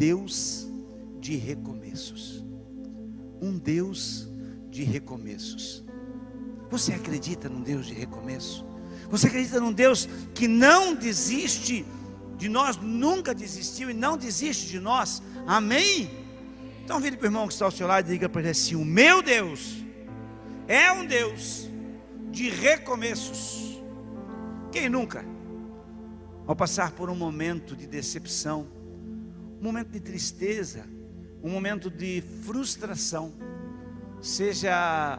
Deus de recomeços. Um Deus de recomeços. Você acredita num Deus de recomeço? Você acredita num Deus que não desiste de nós, nunca desistiu e não desiste de nós? Amém? Então vire para o irmão que está ao seu lado e diga para ele assim: O meu Deus é um Deus de recomeços. Quem nunca, ao passar por um momento de decepção, um momento de tristeza, um momento de frustração, seja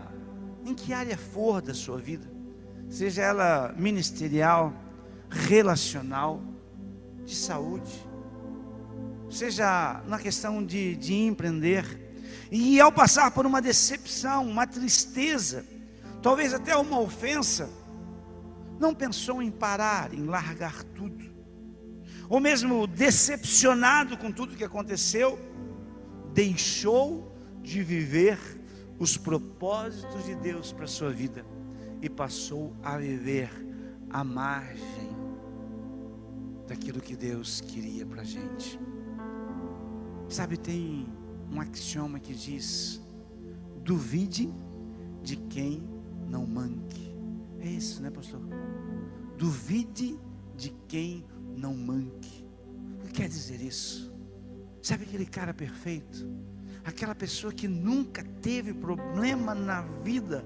em que área for da sua vida, seja ela ministerial, relacional, de saúde, seja na questão de, de empreender, e ao passar por uma decepção, uma tristeza, talvez até uma ofensa, não pensou em parar, em largar tudo, ou mesmo decepcionado com tudo que aconteceu, deixou de viver os propósitos de Deus para a sua vida e passou a viver à margem daquilo que Deus queria para a gente. Sabe, tem um axioma que diz: duvide de quem não manque. É isso, né, pastor? Duvide de quem não manque. O que quer dizer isso? Sabe aquele cara perfeito? aquela pessoa que nunca teve problema na vida.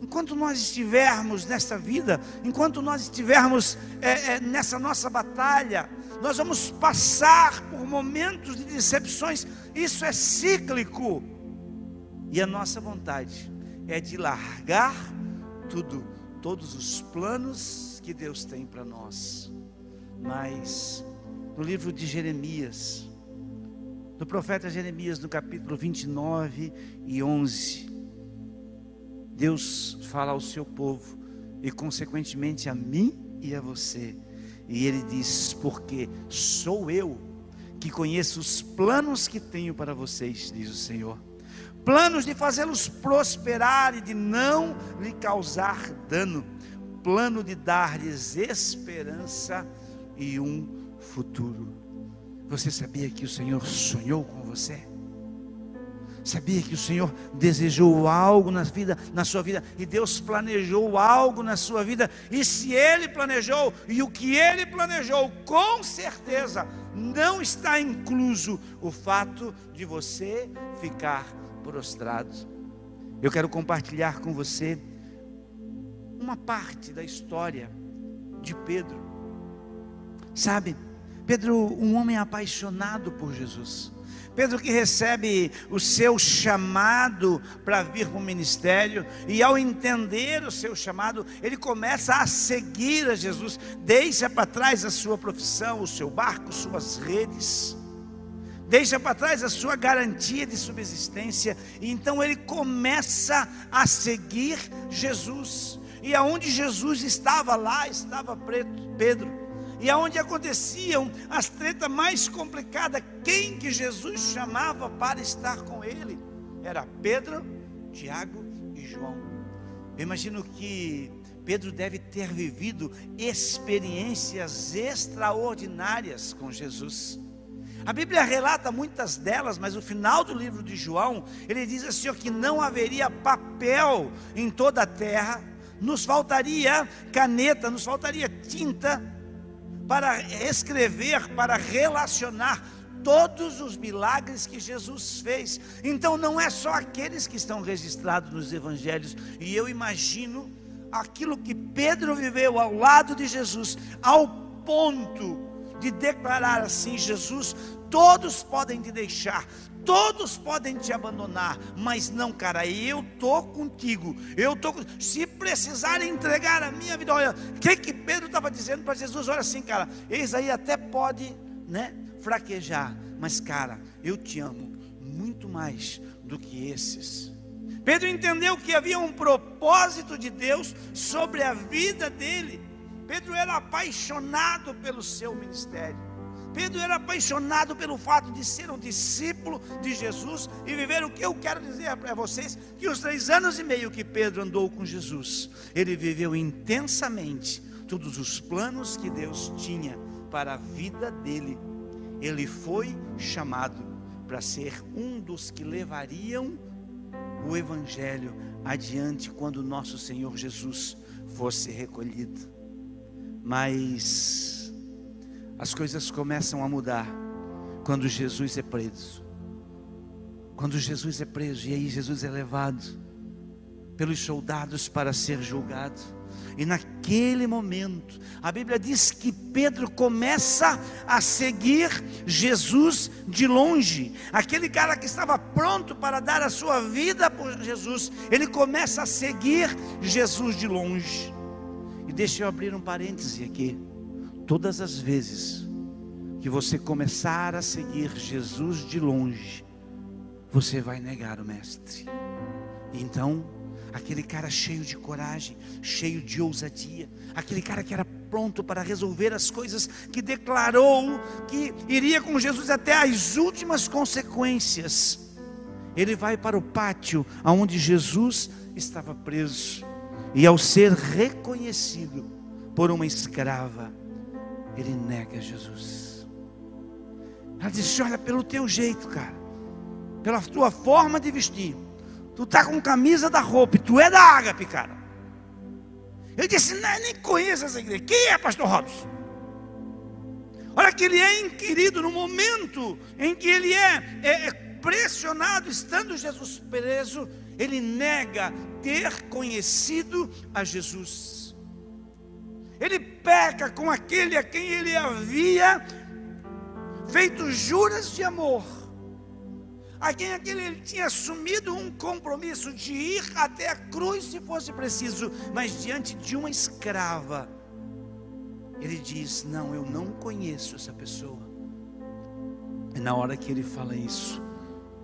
Enquanto nós estivermos nesta vida, enquanto nós estivermos é, é, nessa nossa batalha, nós vamos passar por momentos de decepções, isso é cíclico, e a nossa vontade é de largar tudo, todos os planos que Deus tem para nós. Mas no livro de Jeremias, do profeta Jeremias, no capítulo 29 e 11. Deus fala ao seu povo e, consequentemente, a mim e a você. E ele diz: Porque sou eu que conheço os planos que tenho para vocês, diz o Senhor. Planos de fazê-los prosperar e de não lhe causar dano. Plano de dar-lhes esperança e um futuro. Você sabia que o Senhor sonhou com você? Sabia que o Senhor desejou algo na vida, na sua vida, e Deus planejou algo na sua vida, e se Ele planejou, e o que Ele planejou, com certeza não está incluso o fato de você ficar prostrado. Eu quero compartilhar com você uma parte da história de Pedro. Sabe, Pedro, um homem apaixonado por Jesus. Pedro que recebe o seu chamado para vir para o ministério, e ao entender o seu chamado, ele começa a seguir a Jesus, deixa para trás a sua profissão, o seu barco, suas redes, deixa para trás a sua garantia de subsistência, e então ele começa a seguir Jesus, e aonde Jesus estava lá, estava Pedro e aonde aconteciam as tretas mais complicadas, quem que Jesus chamava para estar com ele? Era Pedro, Tiago e João. Eu imagino que Pedro deve ter vivido experiências extraordinárias com Jesus. A Bíblia relata muitas delas, mas o final do livro de João, ele diz assim: que não haveria papel em toda a terra, nos faltaria caneta, nos faltaria tinta, para escrever, para relacionar todos os milagres que Jesus fez. Então não é só aqueles que estão registrados nos evangelhos, e eu imagino aquilo que Pedro viveu ao lado de Jesus, ao ponto de declarar assim: Jesus, todos podem te deixar, todos podem te abandonar, mas não, cara, eu tô contigo. Eu tô se precisar entregar a minha vida, olha, o que que Pedro estava dizendo para Jesus? Olha assim, cara, eis aí até pode, né, fraquejar, mas cara, eu te amo muito mais do que esses. Pedro entendeu que havia um propósito de Deus sobre a vida dele. Pedro era apaixonado pelo seu ministério. Pedro era apaixonado pelo fato de ser um discípulo de Jesus e viver o que eu quero dizer para vocês: que os três anos e meio que Pedro andou com Jesus, ele viveu intensamente todos os planos que Deus tinha para a vida dele. ele foi chamado para ser um dos que levariam o Evangelho adiante quando nosso Senhor Jesus fosse recolhido. Mas as coisas começam a mudar quando Jesus é preso. Quando Jesus é preso e aí Jesus é levado pelos soldados para ser julgado. E naquele momento, a Bíblia diz que Pedro começa a seguir Jesus de longe. Aquele cara que estava pronto para dar a sua vida por Jesus, ele começa a seguir Jesus de longe. E deixa eu abrir um parêntese aqui. Todas as vezes que você começar a seguir Jesus de longe, você vai negar o Mestre. Então, aquele cara cheio de coragem, cheio de ousadia, aquele cara que era pronto para resolver as coisas, que declarou que iria com Jesus até as últimas consequências. Ele vai para o pátio onde Jesus estava preso, e ao ser reconhecido por uma escrava, ele nega Jesus. Ela disse: Olha, pelo teu jeito, cara, pela tua forma de vestir, Tu tá com camisa da roupa, tu é da ágape, cara. Eu disse, não, nem conheço essa igreja. Quem é pastor Robson? Olha que ele é inquirido no momento em que ele é, é, é pressionado, estando Jesus preso, ele nega ter conhecido a Jesus. Ele peca com aquele a quem ele havia feito juras de amor a quem aquele ele tinha assumido um compromisso de ir até a cruz se fosse preciso, mas diante de uma escrava, ele diz: Não, eu não conheço essa pessoa. E na hora que ele fala isso,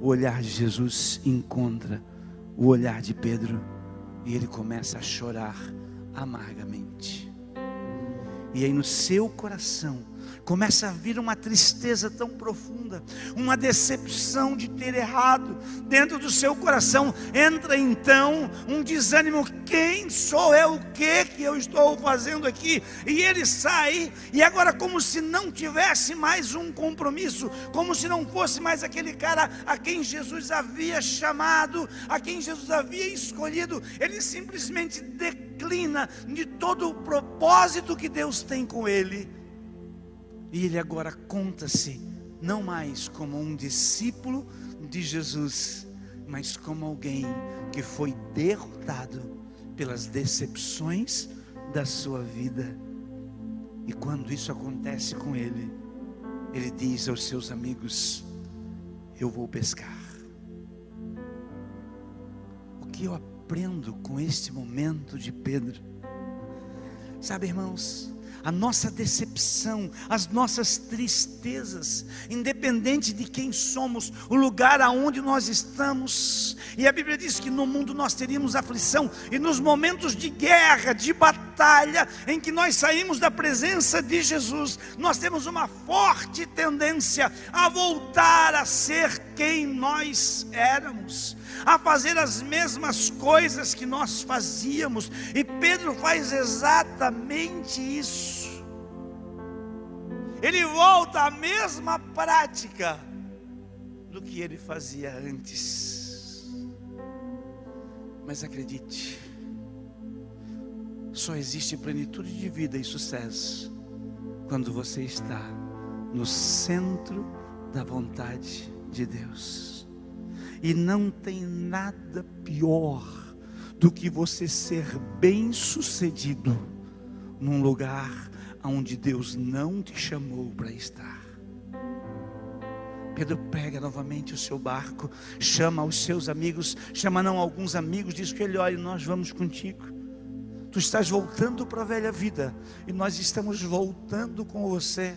o olhar de Jesus encontra o olhar de Pedro e ele começa a chorar amargamente. E aí no seu coração, começa a vir uma tristeza tão profunda, uma decepção de ter errado dentro do seu coração. Entra então um desânimo: quem sou eu? O que que eu estou fazendo aqui? E ele sai, e agora, como se não tivesse mais um compromisso, como se não fosse mais aquele cara a quem Jesus havia chamado, a quem Jesus havia escolhido, ele simplesmente declina de todo o propósito que Deus tem com ele e ele agora conta-se não mais como um discípulo de Jesus, mas como alguém que foi derrotado pelas decepções da sua vida. E quando isso acontece com ele, ele diz aos seus amigos: Eu vou pescar. O que eu aprendo com este momento de Pedro? Sabe, irmãos, a nossa decepção, as nossas tristezas, independente de quem somos, o lugar aonde nós estamos. E a Bíblia diz que no mundo nós teríamos aflição, e nos momentos de guerra, de batalha, em que nós saímos da presença de Jesus, nós temos uma forte tendência a voltar a ser quem nós éramos a fazer as mesmas coisas que nós fazíamos, e Pedro faz exatamente isso. Ele volta à mesma prática do que ele fazia antes. Mas acredite, só existe plenitude de vida e sucesso quando você está no centro da vontade de Deus. E não tem nada pior do que você ser bem-sucedido num lugar onde Deus não te chamou para estar. Pedro pega novamente o seu barco, chama os seus amigos, chama não alguns amigos, diz que ele olha, nós vamos contigo. Tu estás voltando para a velha vida e nós estamos voltando com você.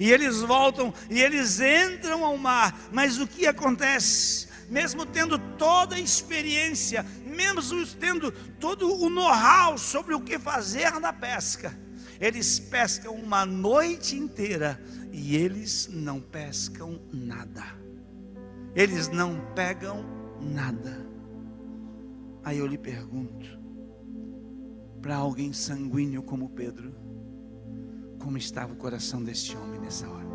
E eles voltam e eles entram ao mar. Mas o que acontece? Mesmo tendo toda a experiência, mesmo tendo todo o know-how sobre o que fazer na pesca, eles pescam uma noite inteira e eles não pescam nada. Eles não pegam nada. Aí eu lhe pergunto, para alguém sanguíneo como Pedro, como estava o coração deste homem nessa hora.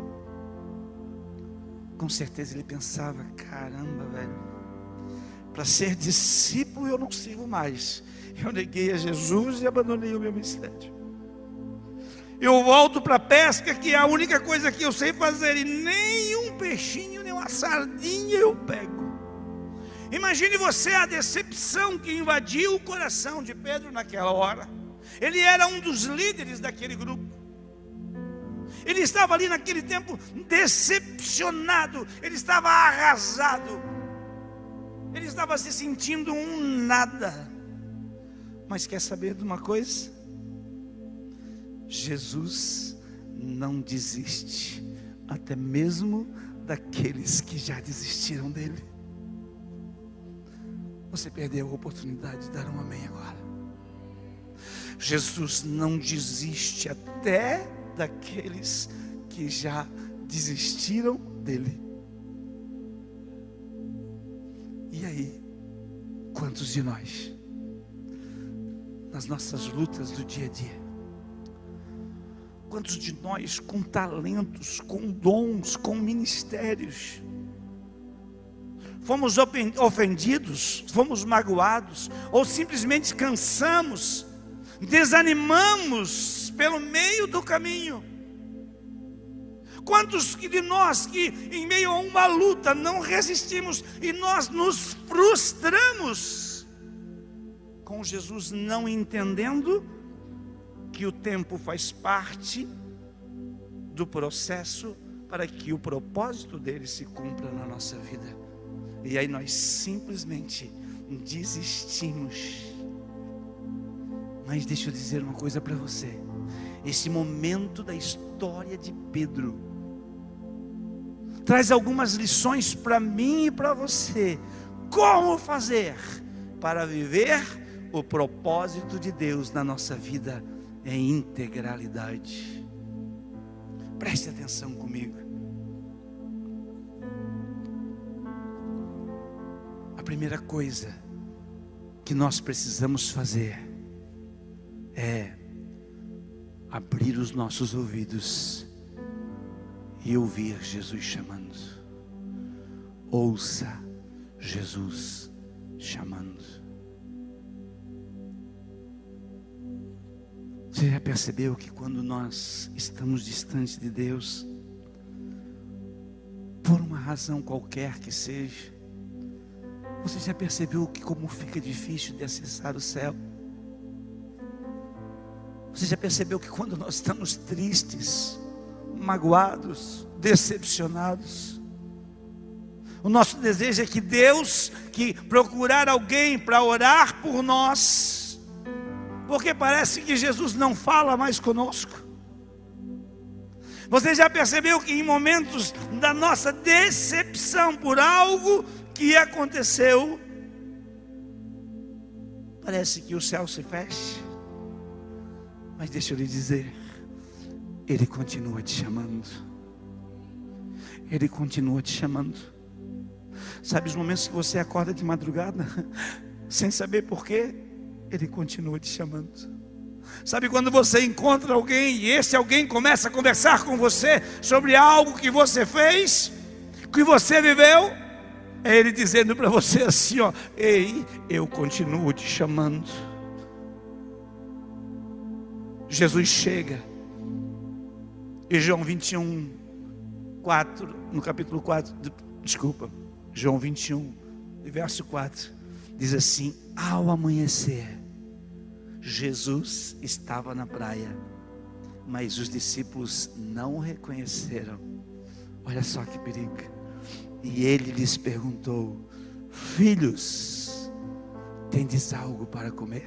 com certeza ele pensava: caramba, velho, para ser discípulo eu não sirvo mais. Eu neguei a Jesus e abandonei o meu ministério. Eu volto para a pesca, que é a única coisa que eu sei fazer, e nem um peixinho, nem uma sardinha eu pego. Imagine você a decepção que invadiu o coração de Pedro naquela hora. Ele era um dos líderes daquele grupo. Ele estava ali naquele tempo decepcionado, ele estava arrasado, ele estava se sentindo um nada. Mas quer saber de uma coisa? Jesus não desiste, até mesmo daqueles que já desistiram dele. Você perdeu a oportunidade de dar um amém agora. Jesus não desiste até daqueles que já desistiram dele. E aí, quantos de nós, nas nossas lutas do dia a dia, quantos de nós com talentos, com dons, com ministérios, fomos ofendidos, fomos magoados, ou simplesmente cansamos, desanimamos pelo meio do caminho. Quantos de nós que em meio a uma luta não resistimos e nós nos frustramos com Jesus não entendendo que o tempo faz parte do processo para que o propósito dele se cumpra na nossa vida. E aí nós simplesmente desistimos. Mas deixa eu dizer uma coisa para você. Esse momento da história de Pedro traz algumas lições para mim e para você. Como fazer para viver o propósito de Deus na nossa vida em integralidade? Preste atenção comigo. Primeira coisa que nós precisamos fazer é abrir os nossos ouvidos e ouvir Jesus chamando. Ouça Jesus chamando. Você já percebeu que quando nós estamos distantes de Deus, por uma razão qualquer que seja, você já percebeu que como fica difícil de acessar o céu? Você já percebeu que quando nós estamos tristes, magoados, decepcionados, o nosso desejo é que Deus, que procurar alguém para orar por nós, porque parece que Jesus não fala mais conosco. Você já percebeu que em momentos da nossa decepção por algo que aconteceu, parece que o céu se fecha? Mas deixa eu lhe dizer, Ele continua te chamando. Ele continua te chamando. Sabe os momentos que você acorda de madrugada, sem saber porquê? Ele continua te chamando. Sabe quando você encontra alguém e esse alguém começa a conversar com você sobre algo que você fez, que você viveu? É ele dizendo para você assim: ó, ei, eu continuo te chamando. Jesus chega. E João 21, 4, no capítulo 4, desculpa, João 21, verso 4, diz assim: Ao amanhecer, Jesus estava na praia, mas os discípulos não o reconheceram. Olha só que perigo. E ele lhes perguntou: Filhos, tendes algo para comer?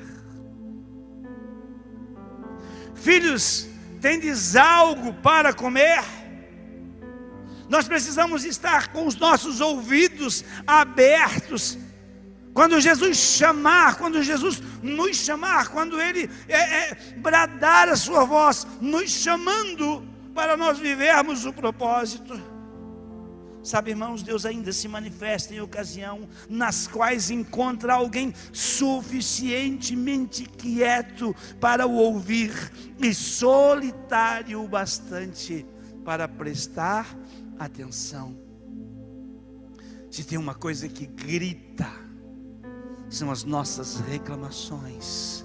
Filhos, tendes algo para comer? Nós precisamos estar com os nossos ouvidos abertos. Quando Jesus chamar, quando Jesus nos chamar, quando Ele é, é, bradar a sua voz, nos chamando para nós vivermos o propósito. Sabe, irmãos, Deus ainda se manifesta em ocasião nas quais encontra alguém suficientemente quieto para o ouvir e solitário o bastante para prestar atenção. Se tem uma coisa que grita, são as nossas reclamações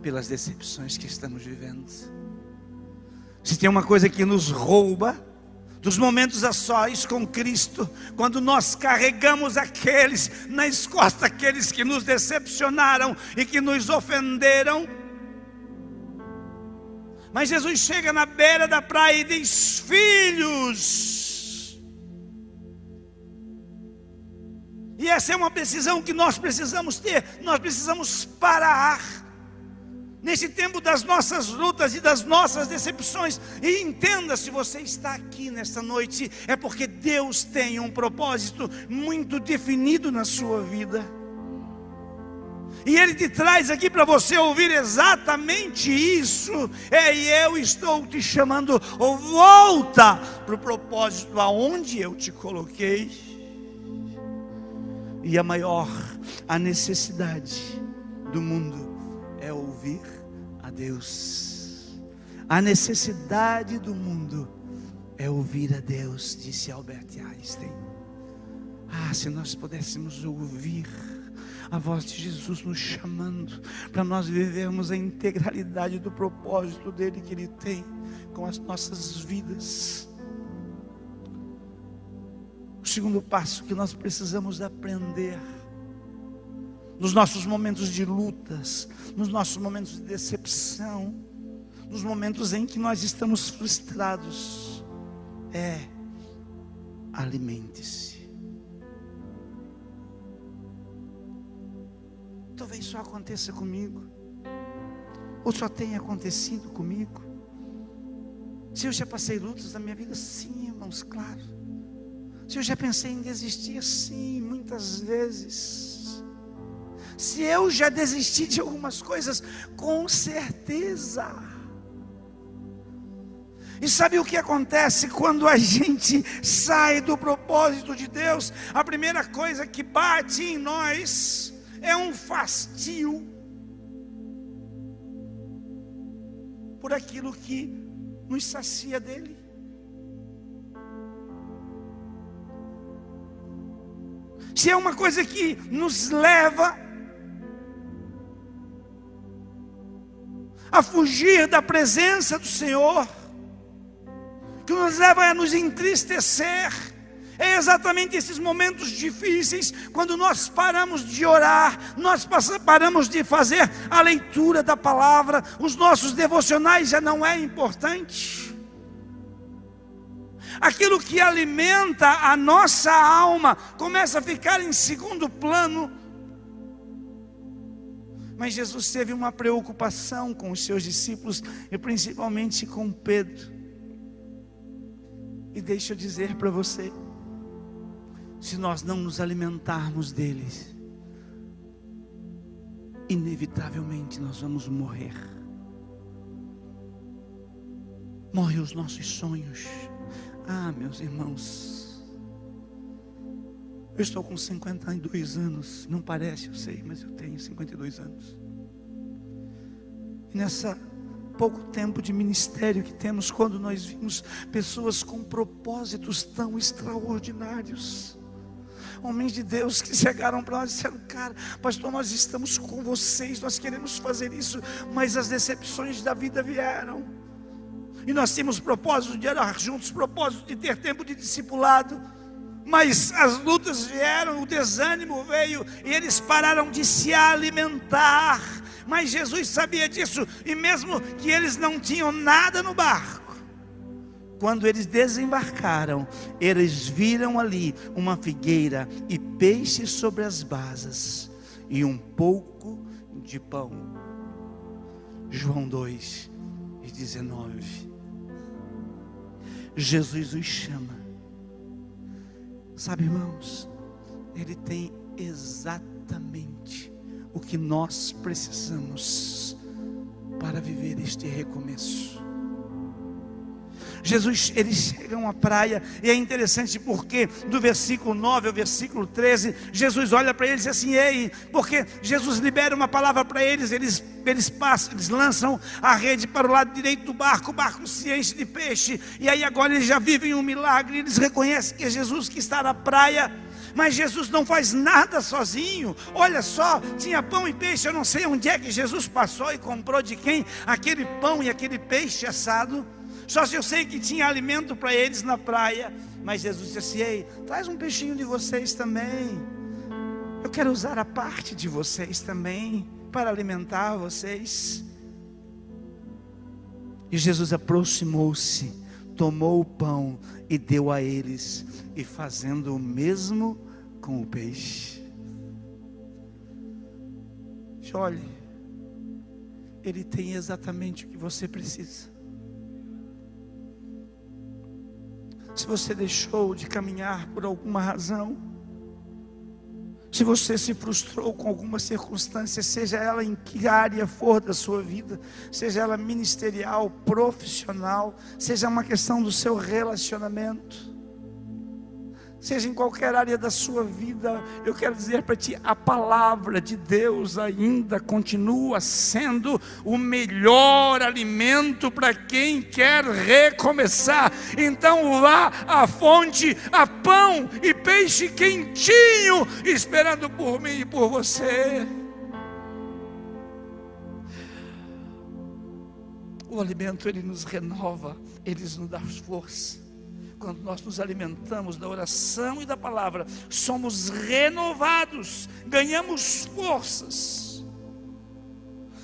pelas decepções que estamos vivendo. Se tem uma coisa que nos rouba, dos momentos a sós com Cristo, quando nós carregamos aqueles nas costas, aqueles que nos decepcionaram e que nos ofenderam. Mas Jesus chega na beira da praia e diz: Filhos. E essa é uma decisão que nós precisamos ter, nós precisamos parar nesse tempo das nossas lutas e das nossas decepções. E entenda: se você está aqui nesta noite, é porque Deus tem um propósito muito definido na sua vida. E Ele te traz aqui para você ouvir exatamente isso. É, e eu estou te chamando, ou volta para o propósito aonde eu te coloquei. E a maior, a necessidade do mundo é ouvir a Deus. A necessidade do mundo é ouvir a Deus, disse Albert Einstein. Ah, se nós pudéssemos ouvir a voz de Jesus nos chamando para nós vivermos a integralidade do propósito dele que ele tem com as nossas vidas. O segundo passo que nós precisamos aprender nos nossos momentos de lutas, nos nossos momentos de decepção, nos momentos em que nós estamos frustrados, é alimente-se. Talvez só aconteça comigo, ou só tenha acontecido comigo. Se eu já passei lutas na minha vida, sim, irmãos, claro. Se eu já pensei em desistir, sim, muitas vezes. Se eu já desisti de algumas coisas, com certeza. E sabe o que acontece quando a gente sai do propósito de Deus? A primeira coisa que bate em nós é um fastio por aquilo que nos sacia dele. Se é uma coisa que nos leva a fugir da presença do Senhor, que nos leva a nos entristecer. É exatamente esses momentos difíceis, quando nós paramos de orar, nós paramos de fazer a leitura da palavra, os nossos devocionais já não é importante. Aquilo que alimenta a nossa alma começa a ficar em segundo plano mas Jesus teve uma preocupação com os seus discípulos e principalmente com Pedro. E deixa eu dizer para você: se nós não nos alimentarmos deles, inevitavelmente nós vamos morrer. Morrem os nossos sonhos. Ah, meus irmãos, eu estou com 52 anos, não parece, eu sei, mas eu tenho 52 anos. E nessa pouco tempo de ministério que temos, quando nós vimos pessoas com propósitos tão extraordinários, homens de Deus que chegaram para nós e disseram: Cara, pastor, nós estamos com vocês, nós queremos fazer isso, mas as decepções da vida vieram. E nós tínhamos propósito de orar juntos, propósito de ter tempo de discipulado mas as lutas vieram, o desânimo veio e eles pararam de se alimentar. Mas Jesus sabia disso, e mesmo que eles não tinham nada no barco, quando eles desembarcaram, eles viram ali uma figueira e peixes sobre as basas e um pouco de pão. João 2 e 19. Jesus os chama Sabe, irmãos, Ele tem exatamente o que nós precisamos para viver este recomeço. Jesus, eles chegam à praia, e é interessante porque do versículo 9 ao versículo 13, Jesus olha para eles e diz assim: Ei, porque Jesus libera uma palavra para eles, eles, eles passam, eles lançam a rede para o lado direito do barco, o barco se enche de peixe, e aí agora eles já vivem um milagre, eles reconhecem que é Jesus que está na praia. Mas Jesus não faz nada sozinho. Olha só, tinha pão e peixe. Eu não sei onde é que Jesus passou e comprou de quem aquele pão e aquele peixe assado. Só se eu sei que tinha alimento para eles na praia. Mas Jesus disse: Ei, traz um peixinho de vocês também. Eu quero usar a parte de vocês também para alimentar vocês. E Jesus aproximou-se, tomou o pão e deu a eles, e fazendo o mesmo com o peixe. Olhe, Ele tem exatamente o que você precisa. Se você deixou de caminhar por alguma razão, se você se frustrou com alguma circunstância, seja ela em que área for da sua vida, seja ela ministerial, profissional, seja uma questão do seu relacionamento, seja em qualquer área da sua vida, eu quero dizer para ti: a palavra de Deus ainda continua sendo o melhor alimento para quem quer recomeçar. Então vá à fonte, a pão e peixe quentinho, esperando por mim e por você. O alimento ele nos renova, ele nos dá força quando nós nos alimentamos da oração e da palavra, somos renovados, ganhamos forças.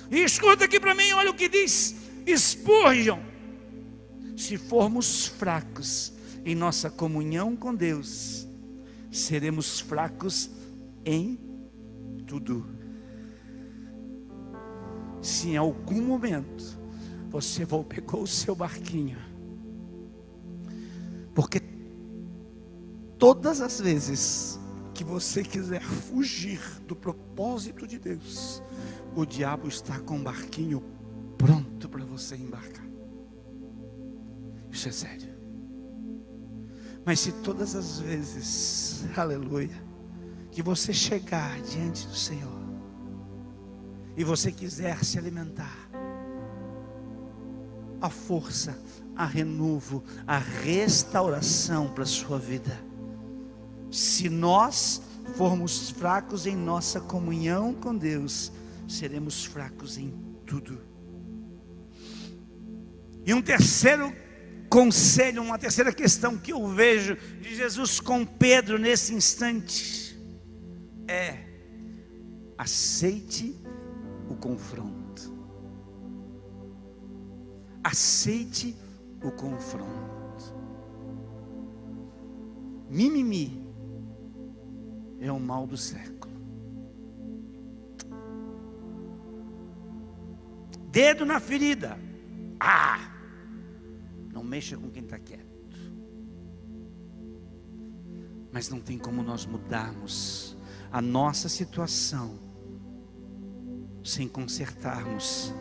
E escuta aqui para mim, olha o que diz Spurgeon: se formos fracos em nossa comunhão com Deus, seremos fracos em tudo. Se em algum momento você pegou o seu barquinho porque todas as vezes que você quiser fugir do propósito de Deus, o diabo está com um barquinho pronto para você embarcar. Isso é sério. Mas se todas as vezes, aleluia, que você chegar diante do Senhor e você quiser se alimentar, a força, a renovo, a restauração para a sua vida. Se nós formos fracos em nossa comunhão com Deus, seremos fracos em tudo. E um terceiro conselho, uma terceira questão que eu vejo de Jesus com Pedro nesse instante é: aceite o confronto. Aceite o confronto. Mimimi é o mal do século. Dedo na ferida. Ah! Não mexa com quem está quieto. Mas não tem como nós mudarmos a nossa situação sem consertarmos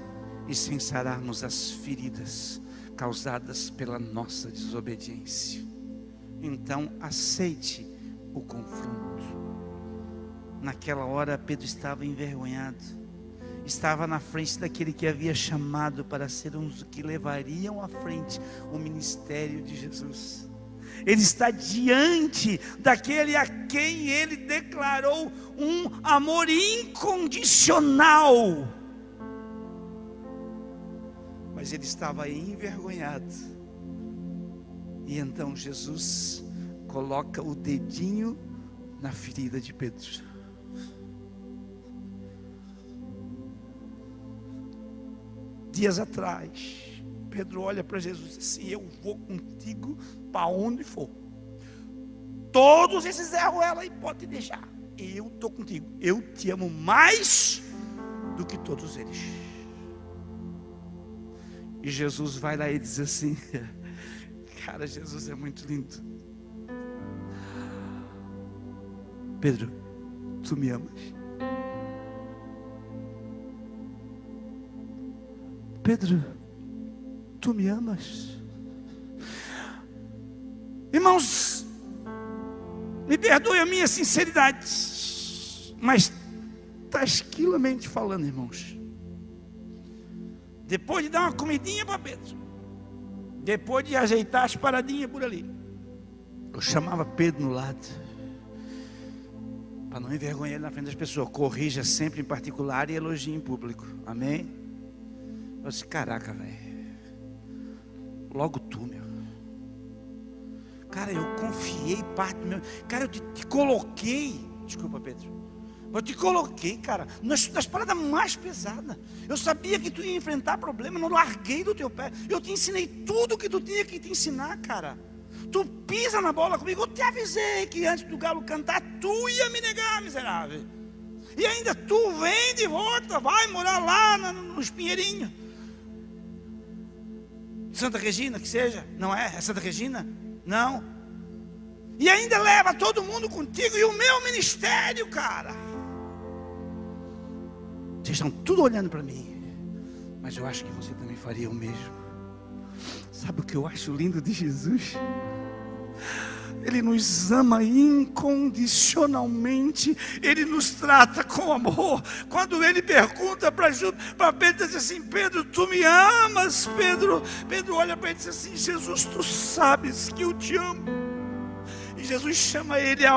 e sem sararmos as feridas causadas pela nossa desobediência. Então, aceite o confronto. Naquela hora, Pedro estava envergonhado, estava na frente daquele que havia chamado para ser um dos que levariam à frente o ministério de Jesus. Ele está diante daquele a quem ele declarou um amor incondicional mas ele estava envergonhado. E então Jesus coloca o dedinho na ferida de Pedro. Dias atrás, Pedro olha para Jesus e diz assim: Eu vou contigo para onde for. Todos esses erros ela e pode deixar. Eu estou contigo. Eu te amo mais do que todos eles. E Jesus vai lá e diz assim: Cara, Jesus é muito lindo. Pedro, tu me amas? Pedro, tu me amas? Irmãos, me perdoe a minha sinceridade, mas tasquilamente falando, irmãos, depois de dar uma comidinha para Pedro, depois de ajeitar as paradinhas por ali, eu chamava Pedro no lado, para não envergonhar ele na frente das pessoas. Corrija sempre em particular e elogie em público. Amém? Eu disse, caraca, velho. Logo tu, meu. Cara, eu confiei parte do meu. Cara, eu te, te coloquei. Desculpa, Pedro. Eu te coloquei, cara, nas, nas paradas mais pesadas. Eu sabia que tu ia enfrentar problema, não larguei do teu pé. Eu te ensinei tudo que tu tinha que te ensinar, cara. Tu pisa na bola comigo, eu te avisei que antes do galo cantar, tu ia me negar, miserável. E ainda tu vem de volta, vai morar lá no, nos Pinheirinhos. Santa Regina, que seja, não é? É Santa Regina? Não. E ainda leva todo mundo contigo e o meu ministério, cara. Vocês estão tudo olhando para mim. Mas eu acho que você também faria o mesmo. Sabe o que eu acho lindo de Jesus? Ele nos ama incondicionalmente, Ele nos trata com amor. Quando Ele pergunta para Pedro, diz assim: Pedro, tu me amas? Pedro, Pedro olha para ele e diz assim: Jesus, tu sabes que eu te amo. E Jesus chama ele a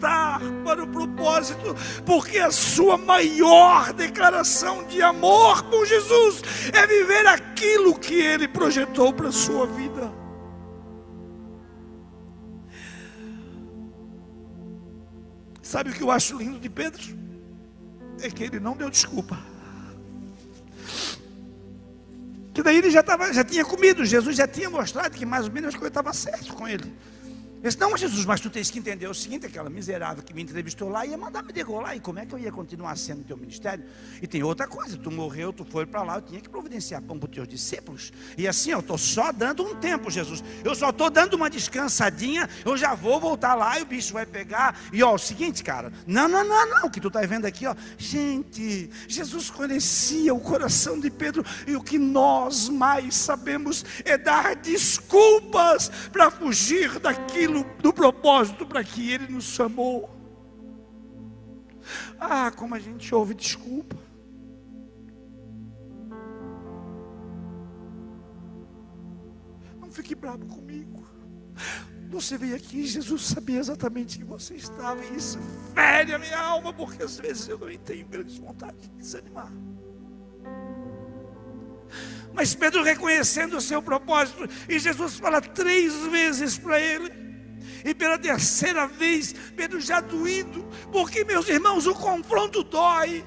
voltar para o propósito, porque a sua maior declaração de amor por Jesus é viver aquilo que Ele projetou para a sua vida. Sabe o que eu acho lindo de Pedro? É que ele não deu desculpa. Que daí ele já, tava, já tinha comido, Jesus já tinha mostrado que mais ou menos a coisa estava certo com ele. Eu disse, não, Jesus, mas tu tens que entender o seguinte: aquela miserável que me entrevistou lá ia mandar me degolar, e como é que eu ia continuar sendo teu ministério? E tem outra coisa: tu morreu, tu foi para lá, eu tinha que providenciar pão para os teus discípulos. E assim, eu estou só dando um tempo, Jesus. Eu só estou dando uma descansadinha, eu já vou voltar lá e o bicho vai pegar. E ó, o seguinte, cara, não, não, não, não, o que tu está vendo aqui, ó, gente, Jesus conhecia o coração de Pedro, e o que nós mais sabemos é dar desculpas para fugir daquilo do propósito para que Ele nos chamou. Ah, como a gente ouve desculpa. Não fique bravo comigo. Você veio aqui, Jesus sabia exatamente que você estava, e isso fere a minha alma, porque às vezes eu não tenho grande vontade de desanimar. Mas Pedro reconhecendo o seu propósito, e Jesus fala três vezes para ele: e pela terceira vez, Pedro já doído, porque, meus irmãos, o confronto dói.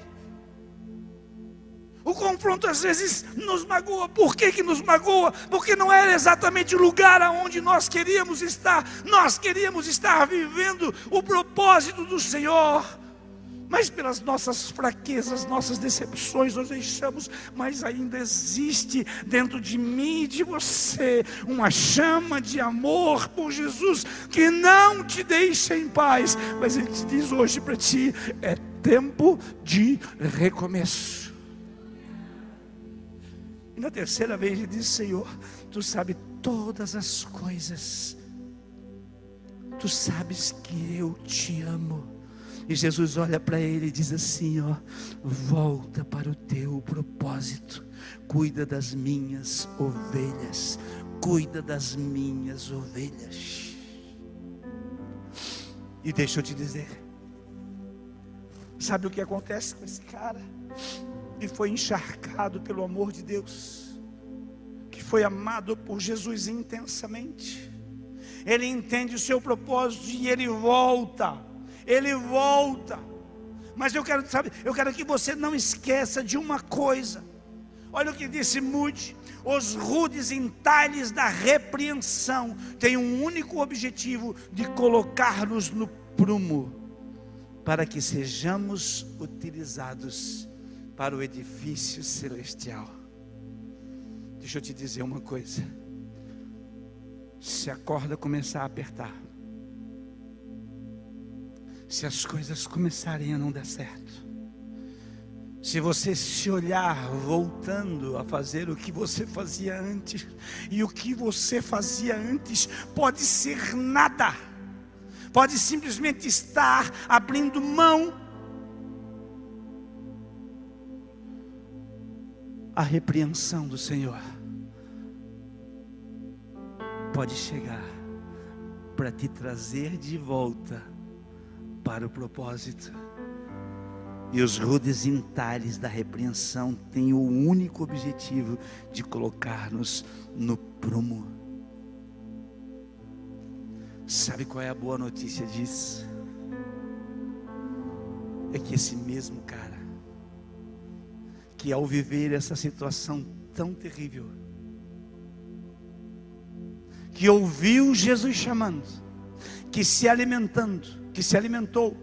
O confronto às vezes nos magoa. Por que, que nos magoa? Porque não era exatamente o lugar aonde nós queríamos estar. Nós queríamos estar vivendo o propósito do Senhor mas pelas nossas fraquezas, nossas decepções, nós deixamos, mas ainda existe dentro de mim e de você uma chama de amor por Jesus que não te deixa em paz, mas Ele te diz hoje para ti: é tempo de recomeço. E na terceira vez ele diz: Senhor, tu sabes todas as coisas, tu sabes que eu te amo. E Jesus olha para ele e diz assim: ó, volta para o teu propósito, cuida das minhas ovelhas, cuida das minhas ovelhas. E deixa eu te dizer, sabe o que acontece com esse cara? Que foi encharcado pelo amor de Deus, que foi amado por Jesus intensamente. Ele entende o seu propósito e ele volta ele volta. Mas eu quero, sabe, eu quero que você não esqueça de uma coisa. Olha o que disse Moody: os rudes entalhes da repreensão têm um único objetivo de colocar-nos no prumo, para que sejamos utilizados para o edifício celestial. Deixa eu te dizer uma coisa: se a corda começar a apertar, se as coisas começarem a não dar certo, Se você se olhar voltando a fazer o que você fazia antes, e o que você fazia antes pode ser nada, pode simplesmente estar abrindo mão. A repreensão do Senhor pode chegar para te trazer de volta para o propósito. E os rudes entalhes da repreensão têm o único objetivo de colocar-nos no prumo. Sabe qual é a boa notícia disso? É que esse mesmo cara, que ao viver essa situação tão terrível, que ouviu Jesus chamando, que se alimentando, que se alimentou,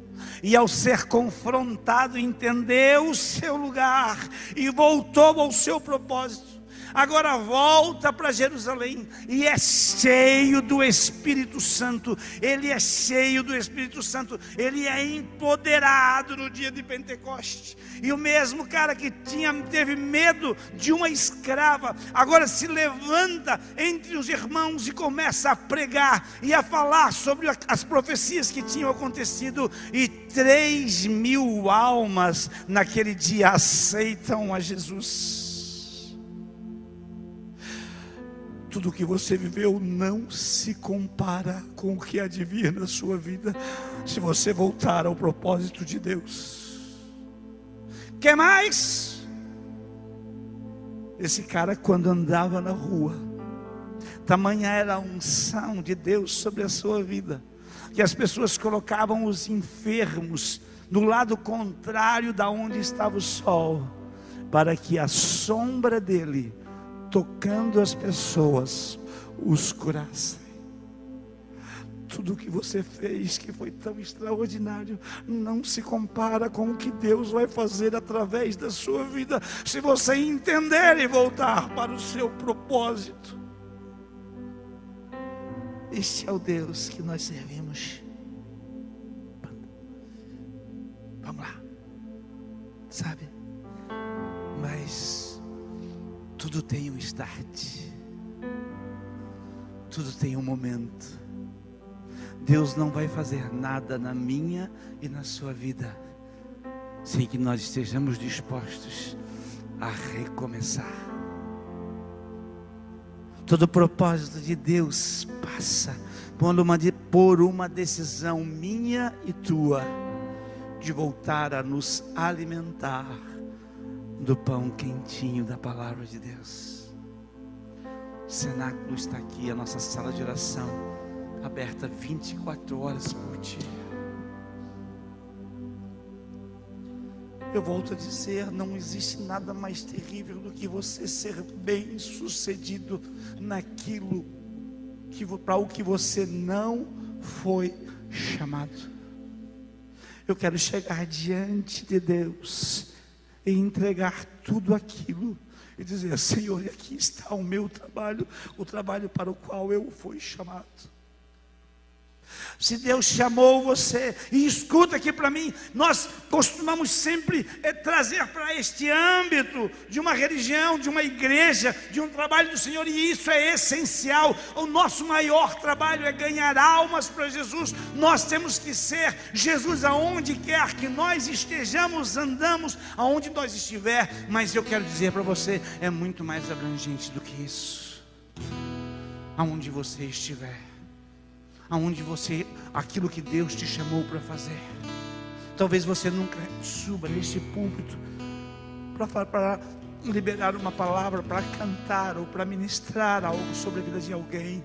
e ao ser confrontado, entendeu o seu lugar e voltou ao seu propósito agora volta para Jerusalém e é cheio do Espírito Santo. Ele é cheio do Espírito Santo, ele é empoderado no dia de Pentecoste. E o mesmo cara que tinha teve medo de uma escrava, agora se levanta entre os irmãos e começa a pregar e a falar sobre as profecias que tinham acontecido e três mil almas naquele dia aceitam a Jesus. Tudo que você viveu não se compara com o que há de vir na sua vida, se você voltar ao propósito de Deus. Quer mais? Esse cara, quando andava na rua, tamanha era a unção de Deus sobre a sua vida, que as pessoas colocavam os enfermos no lado contrário da onde estava o sol, para que a sombra dele tocando as pessoas, os curassem. Tudo o que você fez que foi tão extraordinário não se compara com o que Deus vai fazer através da sua vida, se você entender e voltar para o seu propósito. Este é o Deus que nós servimos. Vamos lá, sabe? Mas tudo tem um start. Tudo tem um momento. Deus não vai fazer nada na minha e na sua vida sem que nós estejamos dispostos a recomeçar. Todo propósito de Deus passa uma, por uma decisão minha e tua de voltar a nos alimentar do pão quentinho da palavra de Deus. O cenáculo está aqui, a nossa sala de oração, aberta 24 horas por dia. Eu volto a dizer: não existe nada mais terrível do que você ser bem sucedido naquilo que, para o que você não foi chamado. Eu quero chegar diante de Deus e entregar tudo aquilo e dizer: Senhor, aqui está o meu trabalho, o trabalho para o qual eu fui chamado. Se Deus chamou você, e escuta aqui para mim, nós costumamos sempre é, trazer para este âmbito de uma religião, de uma igreja, de um trabalho do Senhor, e isso é essencial. O nosso maior trabalho é ganhar almas para Jesus. Nós temos que ser Jesus aonde quer que nós estejamos, andamos, aonde nós estiver. Mas eu quero dizer para você, é muito mais abrangente do que isso. Aonde você estiver aonde você, aquilo que Deus te chamou para fazer. Talvez você nunca suba nesse púlpito para liberar uma palavra, para cantar ou para ministrar algo sobre a vida de alguém.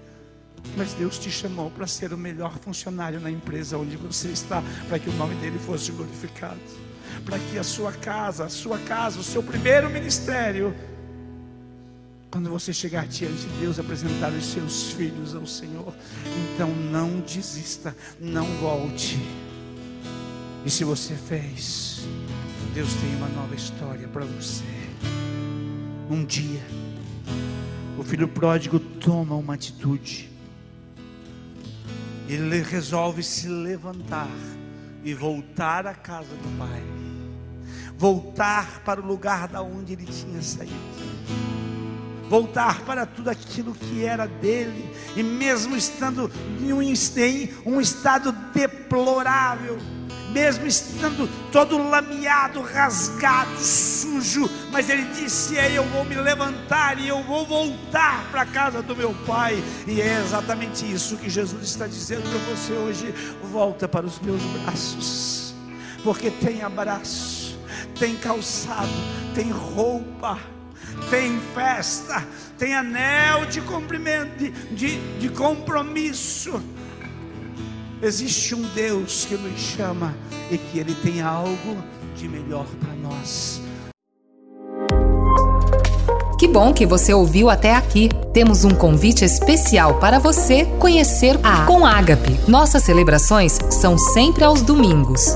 Mas Deus te chamou para ser o melhor funcionário na empresa onde você está, para que o nome dele fosse glorificado, para que a sua casa, a sua casa, o seu primeiro ministério quando você chegar diante de Deus, apresentar os seus filhos ao Senhor, então não desista, não volte. E se você fez, Deus tem uma nova história para você. Um dia, o filho pródigo toma uma atitude. Ele resolve se levantar e voltar à casa do pai. voltar para o lugar da onde ele tinha saído voltar para tudo aquilo que era dele, e mesmo estando em um, em um estado deplorável, mesmo estando todo lameado, rasgado, sujo, mas ele disse: é, Eu vou me levantar e eu vou voltar para a casa do meu pai. E é exatamente isso que Jesus está dizendo para você hoje: volta para os meus braços, porque tem abraço, tem calçado, tem roupa tem festa, tem anel de cumprimento, de, de, de compromisso. Existe um Deus que nos chama e que Ele tem algo de melhor para nós. Que bom que você ouviu até aqui. Temos um convite especial para você conhecer a Com Ágape. Nossas celebrações são sempre aos domingos,